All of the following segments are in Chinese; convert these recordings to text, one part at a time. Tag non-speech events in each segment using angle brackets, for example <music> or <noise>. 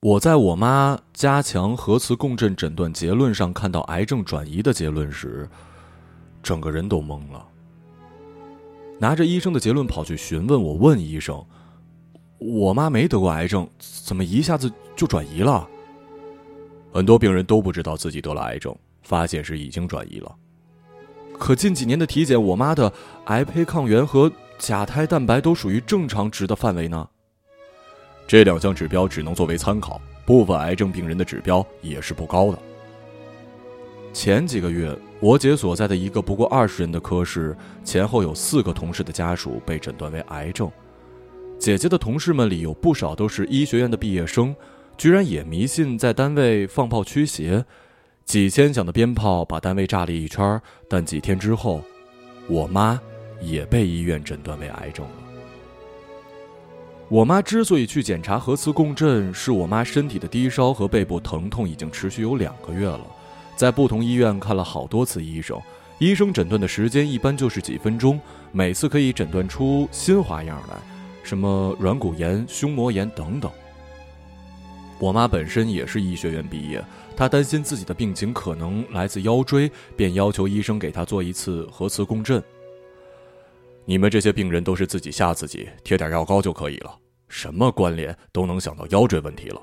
我在我妈加强核磁共振诊断结论上看到癌症转移的结论时，整个人都懵了。拿着医生的结论跑去询问，我问医生：“我妈没得过癌症，怎么一下子就转移了？”很多病人都不知道自己得了癌症，发现时已经转移了。可近几年的体检，我妈的癌胚抗原和甲胎蛋白都属于正常值的范围呢。这两项指标只能作为参考，部分癌症病人的指标也是不高的。前几个月，我姐所在的一个不过二十人的科室，前后有四个同事的家属被诊断为癌症。姐姐的同事们里有不少都是医学院的毕业生，居然也迷信在单位放炮驱邪，几千响的鞭炮把单位炸了一圈。但几天之后，我妈也被医院诊断为癌症了。我妈之所以去检查核磁共振，是我妈身体的低烧和背部疼痛已经持续有两个月了。在不同医院看了好多次医生，医生诊断的时间一般就是几分钟，每次可以诊断出新花样来，什么软骨炎、胸膜炎等等。我妈本身也是医学院毕业，她担心自己的病情可能来自腰椎，便要求医生给她做一次核磁共振。你们这些病人都是自己吓自己，贴点药膏就可以了，什么关联都能想到腰椎问题了。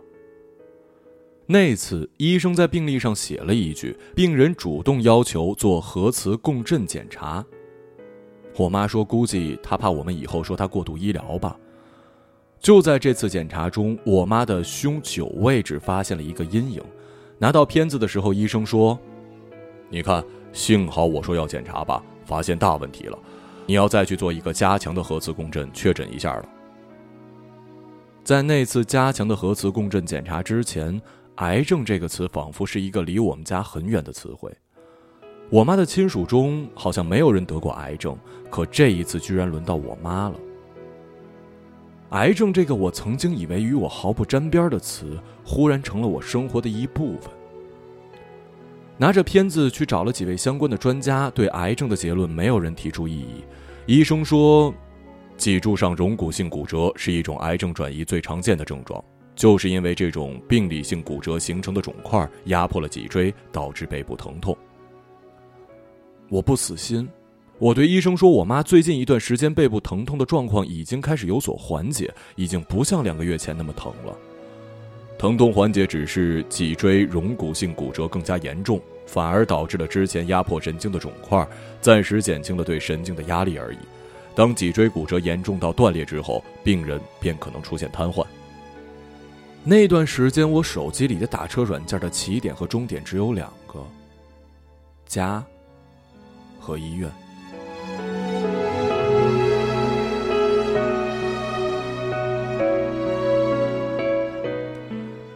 那次医生在病历上写了一句：“病人主动要求做核磁共振检查。”我妈说：“估计他怕我们以后说他过度医疗吧。”就在这次检查中，我妈的胸九位置发现了一个阴影。拿到片子的时候，医生说：“你看，幸好我说要检查吧，发现大问题了，你要再去做一个加强的核磁共振确诊一下了。”在那次加强的核磁共振检查之前。癌症这个词仿佛是一个离我们家很远的词汇。我妈的亲属中好像没有人得过癌症，可这一次居然轮到我妈了。癌症这个我曾经以为与我毫不沾边的词，忽然成了我生活的一部分。拿着片子去找了几位相关的专家，对癌症的结论没有人提出异议。医生说，脊柱上溶骨性骨折是一种癌症转移最常见的症状。就是因为这种病理性骨折形成的肿块压迫了脊椎，导致背部疼痛。我不死心，我对医生说：“我妈最近一段时间背部疼痛的状况已经开始有所缓解，已经不像两个月前那么疼了。疼痛缓解只是脊椎溶骨性骨折更加严重，反而导致了之前压迫神经的肿块暂时减轻了对神经的压力而已。当脊椎骨折严重到断裂之后，病人便可能出现瘫痪。”那段时间，我手机里的打车软件的起点和终点只有两个：家和医院。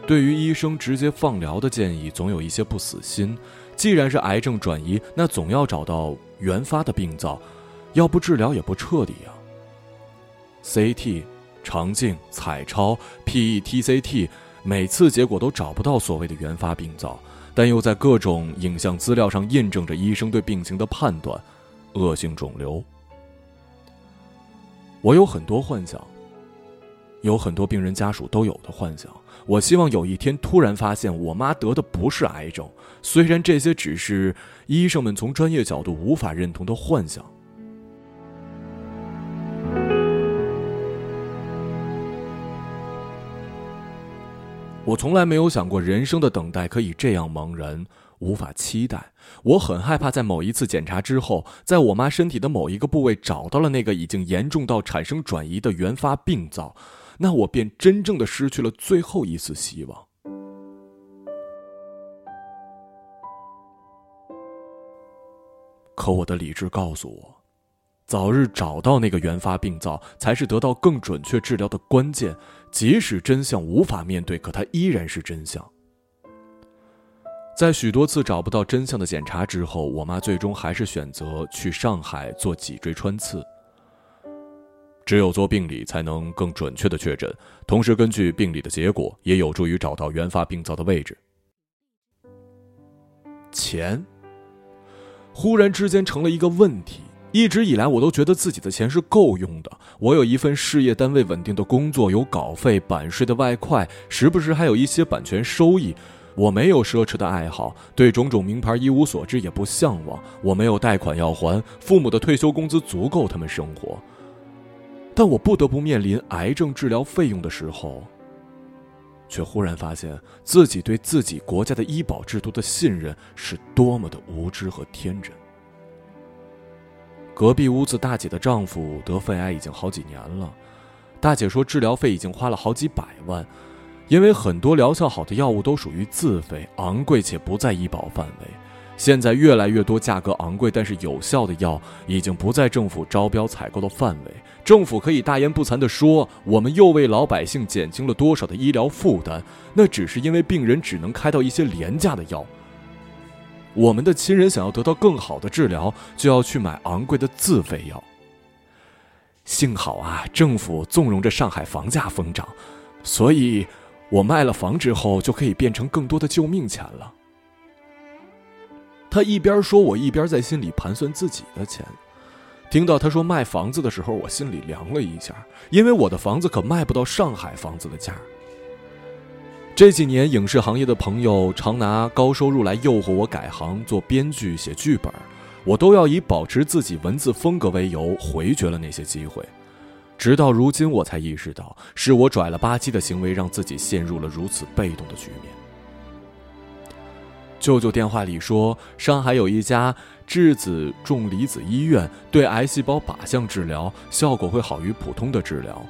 对于医生直接放疗的建议，总有一些不死心。既然是癌症转移，那总要找到原发的病灶，要不治疗也不彻底啊。CT。肠镜、彩超、PET、CT，每次结果都找不到所谓的原发病灶，但又在各种影像资料上印证着医生对病情的判断：恶性肿瘤。我有很多幻想，有很多病人家属都有的幻想。我希望有一天突然发现我妈得的不是癌症，虽然这些只是医生们从专业角度无法认同的幻想。我从来没有想过人生的等待可以这样茫然，无法期待。我很害怕在某一次检查之后，在我妈身体的某一个部位找到了那个已经严重到产生转移的原发病灶，那我便真正的失去了最后一丝希望。可我的理智告诉我。早日找到那个原发病灶，才是得到更准确治疗的关键。即使真相无法面对，可它依然是真相。在许多次找不到真相的检查之后，我妈最终还是选择去上海做脊椎穿刺。只有做病理，才能更准确的确诊，同时根据病理的结果，也有助于找到原发病灶的位置。钱，忽然之间成了一个问题。一直以来，我都觉得自己的钱是够用的。我有一份事业单位稳定的工作，有稿费、版税的外快，时不时还有一些版权收益。我没有奢侈的爱好，对种种名牌一无所知，也不向往。我没有贷款要还，父母的退休工资足够他们生活。但我不得不面临癌症治疗费用的时候，却忽然发现自己对自己国家的医保制度的信任是多么的无知和天真。隔壁屋子大姐的丈夫得肺癌已经好几年了，大姐说治疗费已经花了好几百万，因为很多疗效好的药物都属于自费，昂贵且不在医保范围。现在越来越多价格昂贵但是有效的药已经不在政府招标采购的范围，政府可以大言不惭地说，我们又为老百姓减轻了多少的医疗负担？那只是因为病人只能开到一些廉价的药。我们的亲人想要得到更好的治疗，就要去买昂贵的自费药。幸好啊，政府纵容着上海房价疯涨，所以我卖了房之后就可以变成更多的救命钱了。他一边说，我一边在心里盘算自己的钱。听到他说卖房子的时候，我心里凉了一下，因为我的房子可卖不到上海房子的价。这几年，影视行业的朋友常拿高收入来诱惑我改行做编剧、写剧本，我都要以保持自己文字风格为由回绝了那些机会。直到如今，我才意识到是我拽了吧唧的行为让自己陷入了如此被动的局面。舅舅电话里说，上海有一家质子重离子医院，对癌细胞靶向治疗效果会好于普通的治疗。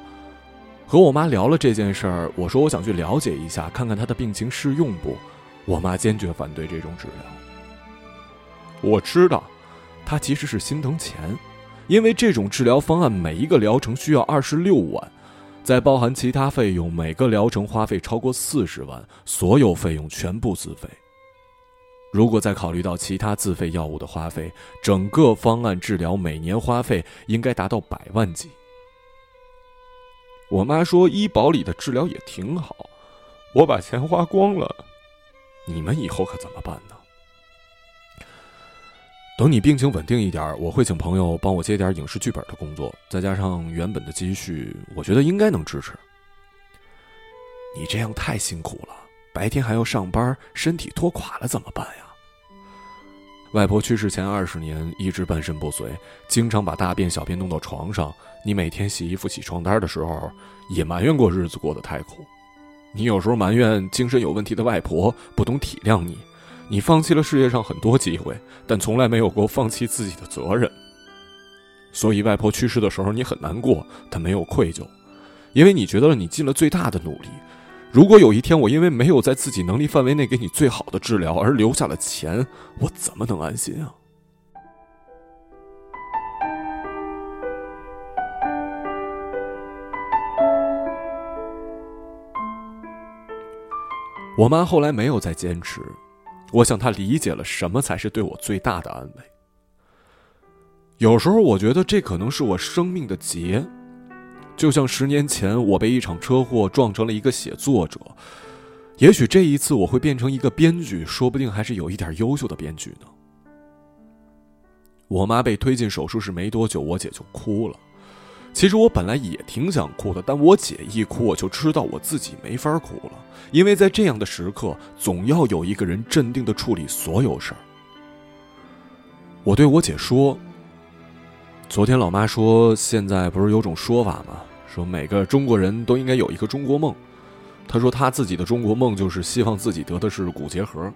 和我妈聊了这件事儿，我说我想去了解一下，看看她的病情适用不。我妈坚决反对这种治疗。我知道，她其实是心疼钱，因为这种治疗方案每一个疗程需要二十六万，再包含其他费用，每个疗程花费超过四十万，所有费用全部自费。如果再考虑到其他自费药物的花费，整个方案治疗每年花费应该达到百万级。我妈说医保里的治疗也挺好，我把钱花光了，你们以后可怎么办呢？等你病情稳定一点，我会请朋友帮我接点影视剧本的工作，再加上原本的积蓄，我觉得应该能支持。你这样太辛苦了，白天还要上班，身体拖垮了怎么办呀？外婆去世前二十年一直半身不遂，经常把大便小便弄到床上。你每天洗衣服、洗床单的时候，也埋怨过日子过得太苦。你有时候埋怨精神有问题的外婆不懂体谅你。你放弃了世界上很多机会，但从来没有过放弃自己的责任。所以外婆去世的时候你很难过，但没有愧疚，因为你觉得你尽了最大的努力。如果有一天我因为没有在自己能力范围内给你最好的治疗而留下了钱，我怎么能安心啊？我妈后来没有再坚持，我想她理解了什么才是对我最大的安慰。有时候我觉得这可能是我生命的劫。就像十年前我被一场车祸撞成了一个写作者，也许这一次我会变成一个编剧，说不定还是有一点优秀的编剧呢。我妈被推进手术室没多久，我姐就哭了。其实我本来也挺想哭的，但我姐一哭，我就知道我自己没法哭了，因为在这样的时刻，总要有一个人镇定的处理所有事儿。我对我姐说：“昨天老妈说，现在不是有种说法吗？”说每个中国人都应该有一个中国梦，她说她自己的中国梦就是希望自己得的是骨结核。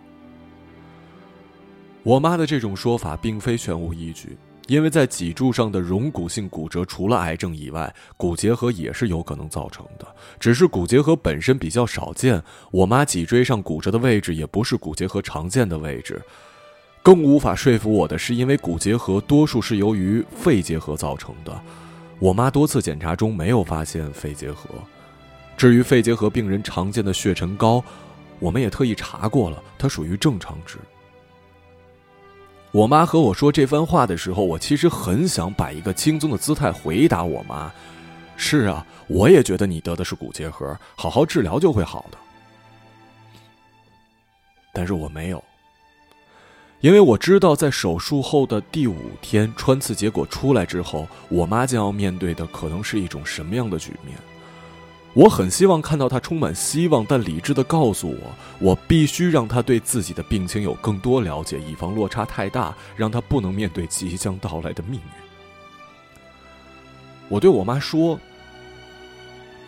我妈的这种说法并非全无依据，因为在脊柱上的溶骨性骨折，除了癌症以外，骨结核也是有可能造成的，只是骨结核本身比较少见。我妈脊椎上骨折的位置也不是骨结核常见的位置，更无法说服我的是，因为骨结核多数是由于肺结核造成的。我妈多次检查中没有发现肺结核，至于肺结核病人常见的血沉高，我们也特意查过了，它属于正常值。我妈和我说这番话的时候，我其实很想摆一个轻松的姿态回答我妈：“是啊，我也觉得你得的是骨结核，好好治疗就会好的。”但是我没有，因为我知道，在手术后的第五天，穿刺结果出来之后，我妈将要面对的可能是一种什么样的局面。我很希望看到她充满希望，但理智的告诉我，我必须让她对自己的病情有更多了解，以防落差太大，让她不能面对即将到来的命运。我对我妈说：“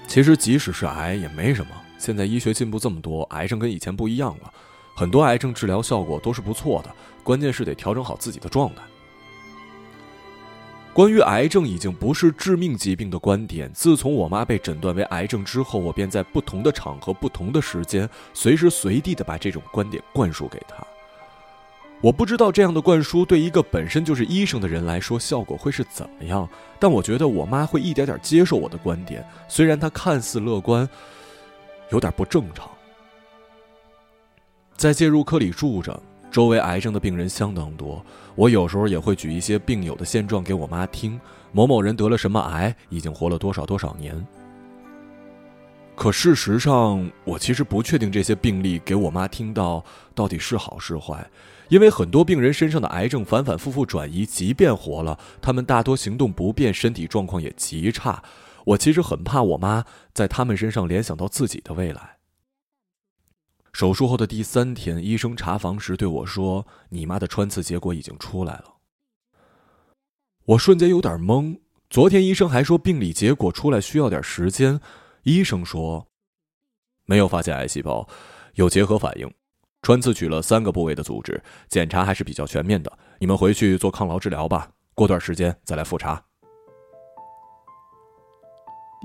其实即使是癌也没什么，现在医学进步这么多，癌症跟以前不一样了。”很多癌症治疗效果都是不错的，关键是得调整好自己的状态。关于癌症已经不是致命疾病的观点，自从我妈被诊断为癌症之后，我便在不同的场合、不同的时间，随时随地的把这种观点灌输给她。我不知道这样的灌输对一个本身就是医生的人来说效果会是怎么样，但我觉得我妈会一点点接受我的观点，虽然她看似乐观，有点不正常。在介入科里住着，周围癌症的病人相当多。我有时候也会举一些病友的现状给我妈听，某某人得了什么癌，已经活了多少多少年。可事实上，我其实不确定这些病例给我妈听到到底是好是坏，因为很多病人身上的癌症反反复复转移，即便活了，他们大多行动不便，身体状况也极差。我其实很怕我妈在他们身上联想到自己的未来。手术后的第三天，医生查房时对我说：“你妈的穿刺结果已经出来了。”我瞬间有点懵。昨天医生还说病理结果出来需要点时间。医生说：“没有发现癌细胞，有结核反应。穿刺取了三个部位的组织，检查还是比较全面的。你们回去做抗痨治疗吧，过段时间再来复查。”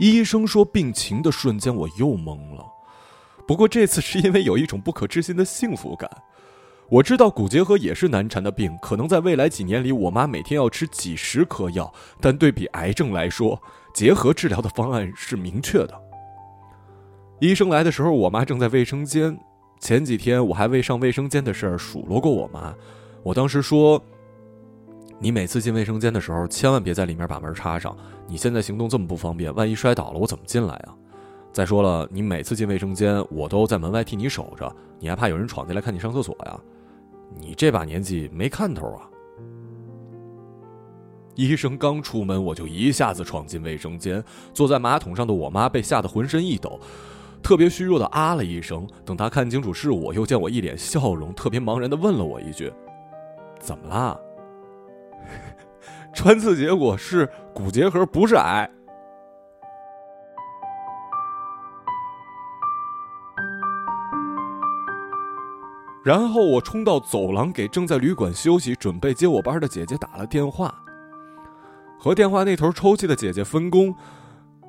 医生说病情的瞬间，我又懵了。不过这次是因为有一种不可置信的幸福感。我知道骨结核也是难缠的病，可能在未来几年里，我妈每天要吃几十颗药。但对比癌症来说，结核治疗的方案是明确的。医生来的时候，我妈正在卫生间。前几天我还为上卫生间的事儿数落过我妈。我当时说：“你每次进卫生间的时候，千万别在里面把门插上。你现在行动这么不方便，万一摔倒了，我怎么进来啊？”再说了，你每次进卫生间，我都在门外替你守着，你还怕有人闯进来看你上厕所呀？你这把年纪没看头啊！医生刚出门，我就一下子闯进卫生间，坐在马桶上的我妈被吓得浑身一抖，特别虚弱的啊了一声。等她看清楚是我，又见我一脸笑容，特别茫然的问了我一句：“怎么啦？” <laughs> 穿刺结果是骨结核，不是癌。然后我冲到走廊，给正在旅馆休息、准备接我班的姐姐打了电话。和电话那头抽泣的姐姐分工，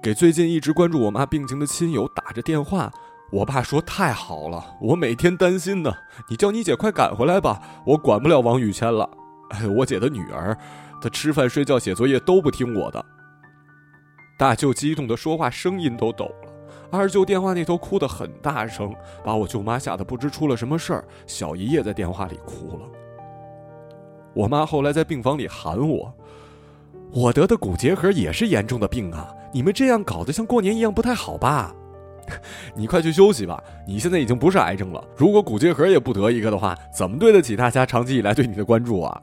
给最近一直关注我妈病情的亲友打着电话。我爸说：“太好了，我每天担心呢。你叫你姐快赶回来吧，我管不了王宇谦了。<laughs> 哎，我姐的女儿，她吃饭、睡觉、写作业都不听我的。”大舅激动的说话声音都抖。二舅电话那头哭得很大声，把我舅妈吓得不知出了什么事儿。小姨也在电话里哭了。我妈后来在病房里喊我：“我得的骨结核也是严重的病啊！你们这样搞得像过年一样不太好吧？<laughs> 你快去休息吧，你现在已经不是癌症了。如果骨结核也不得一个的话，怎么对得起大家长期以来对你的关注啊？”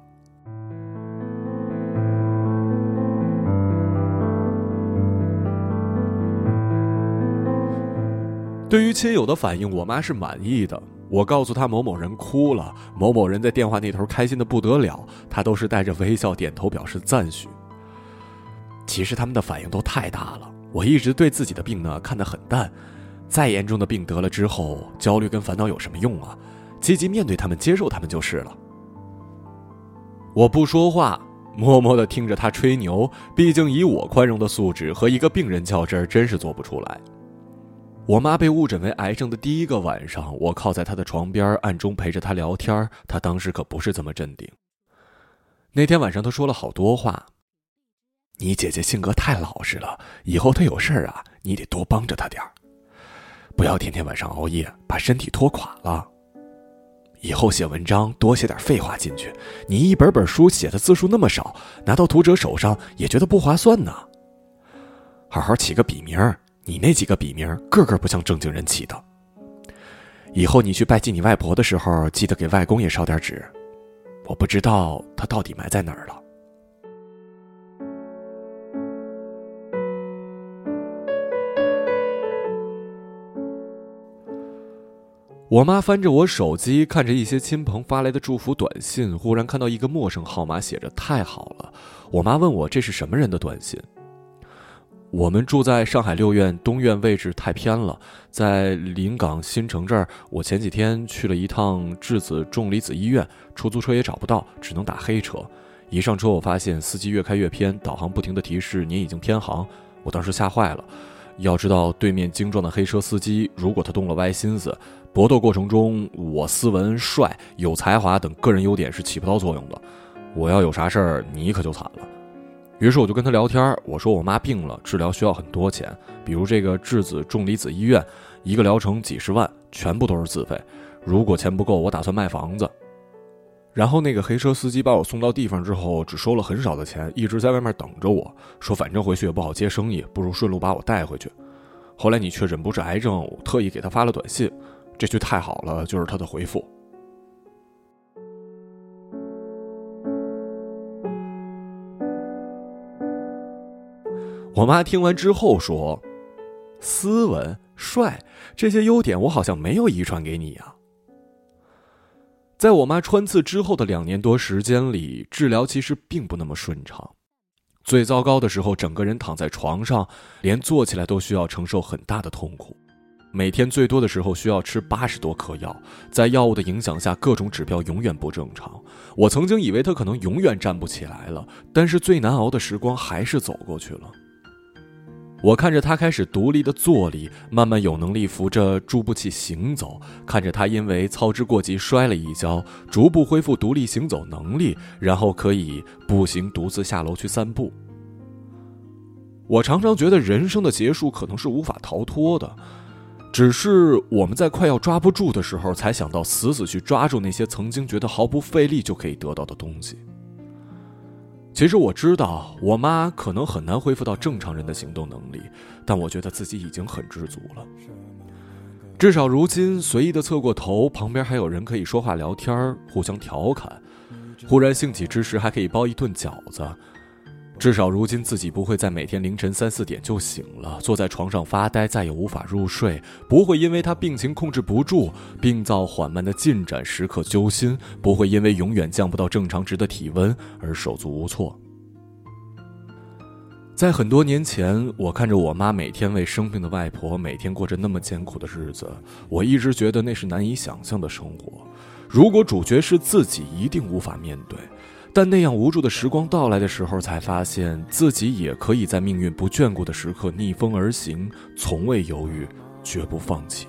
对于亲友的反应，我妈是满意的。我告诉她某某人哭了，某某人在电话那头开心的不得了，她都是带着微笑点头表示赞许。其实他们的反应都太大了，我一直对自己的病呢看得很淡。再严重的病得了之后，焦虑跟烦恼有什么用啊？积极面对他们，接受他们就是了。我不说话，默默的听着他吹牛。毕竟以我宽容的素质和一个病人较真儿，真是做不出来。我妈被误诊为癌症的第一个晚上，我靠在她的床边，暗中陪着她聊天。她当时可不是这么镇定。那天晚上，她说了好多话。你姐姐性格太老实了，以后她有事儿啊，你得多帮着她点儿，不要天天晚上熬夜，把身体拖垮了。以后写文章多写点废话进去，你一本本书写的字数那么少，拿到读者手上也觉得不划算呢。好好起个笔名。你那几个笔名个个不像正经人起的。以后你去拜祭你外婆的时候，记得给外公也烧点纸。我不知道他到底埋在哪儿了。我妈翻着我手机，看着一些亲朋发来的祝福短信，忽然看到一个陌生号码，写着“太好了”。我妈问我这是什么人的短信。我们住在上海六院东院，位置太偏了，在临港新城这儿。我前几天去了一趟质子重离子医院，出租车也找不到，只能打黑车。一上车，我发现司机越开越偏，导航不停的提示您已经偏航。我当时吓坏了。要知道，对面精壮的黑车司机，如果他动了歪心思，搏斗过程中我斯文、帅、有才华等个人优点是起不到作用的。我要有啥事儿，你可就惨了。于是我就跟他聊天，我说我妈病了，治疗需要很多钱，比如这个质子重离子医院，一个疗程几十万，全部都是自费。如果钱不够，我打算卖房子。然后那个黑车司机把我送到地方之后，只收了很少的钱，一直在外面等着我，说反正回去也不好接生意，不如顺路把我带回去。后来你确诊不是癌症，我特意给他发了短信，这句太好了就是他的回复。我妈听完之后说：“斯文、帅这些优点，我好像没有遗传给你呀。”在我妈穿刺之后的两年多时间里，治疗其实并不那么顺畅。最糟糕的时候，整个人躺在床上，连坐起来都需要承受很大的痛苦。每天最多的时候需要吃八十多颗药，在药物的影响下，各种指标永远不正常。我曾经以为他可能永远站不起来了，但是最难熬的时光还是走过去了。我看着他开始独立的坐立，慢慢有能力扶着助步器行走；看着他因为操之过急摔了一跤，逐步恢复独立行走能力，然后可以步行独自下楼去散步。我常常觉得人生的结束可能是无法逃脱的，只是我们在快要抓不住的时候，才想到死死去抓住那些曾经觉得毫不费力就可以得到的东西。其实我知道，我妈可能很难恢复到正常人的行动能力，但我觉得自己已经很知足了。至少如今，随意的侧过头，旁边还有人可以说话聊天，互相调侃。忽然兴起之时，还可以包一顿饺子。至少如今自己不会在每天凌晨三四点就醒了，坐在床上发呆，再也无法入睡。不会因为他病情控制不住，病灶缓慢的进展，时刻揪心。不会因为永远降不到正常值的体温而手足无措。在很多年前，我看着我妈每天为生病的外婆每天过着那么艰苦的日子，我一直觉得那是难以想象的生活。如果主角是自己，一定无法面对。但那样无助的时光到来的时候，才发现自己也可以在命运不眷顾的时刻逆风而行，从未犹豫，绝不放弃。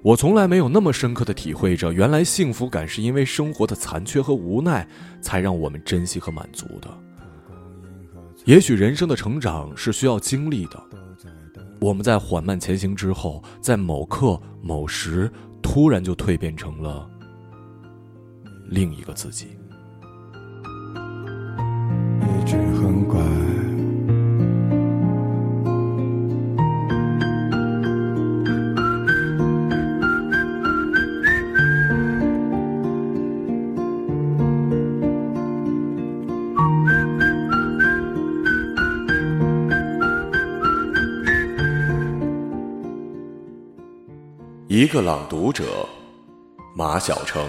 我从来没有那么深刻的体会着，原来幸福感是因为生活的残缺和无奈，才让我们珍惜和满足的。也许人生的成长是需要经历的，我们在缓慢前行之后，在某刻某时，突然就蜕变成了。另一个自己。一直很乖。一个朗读者，马晓成。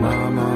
Mama.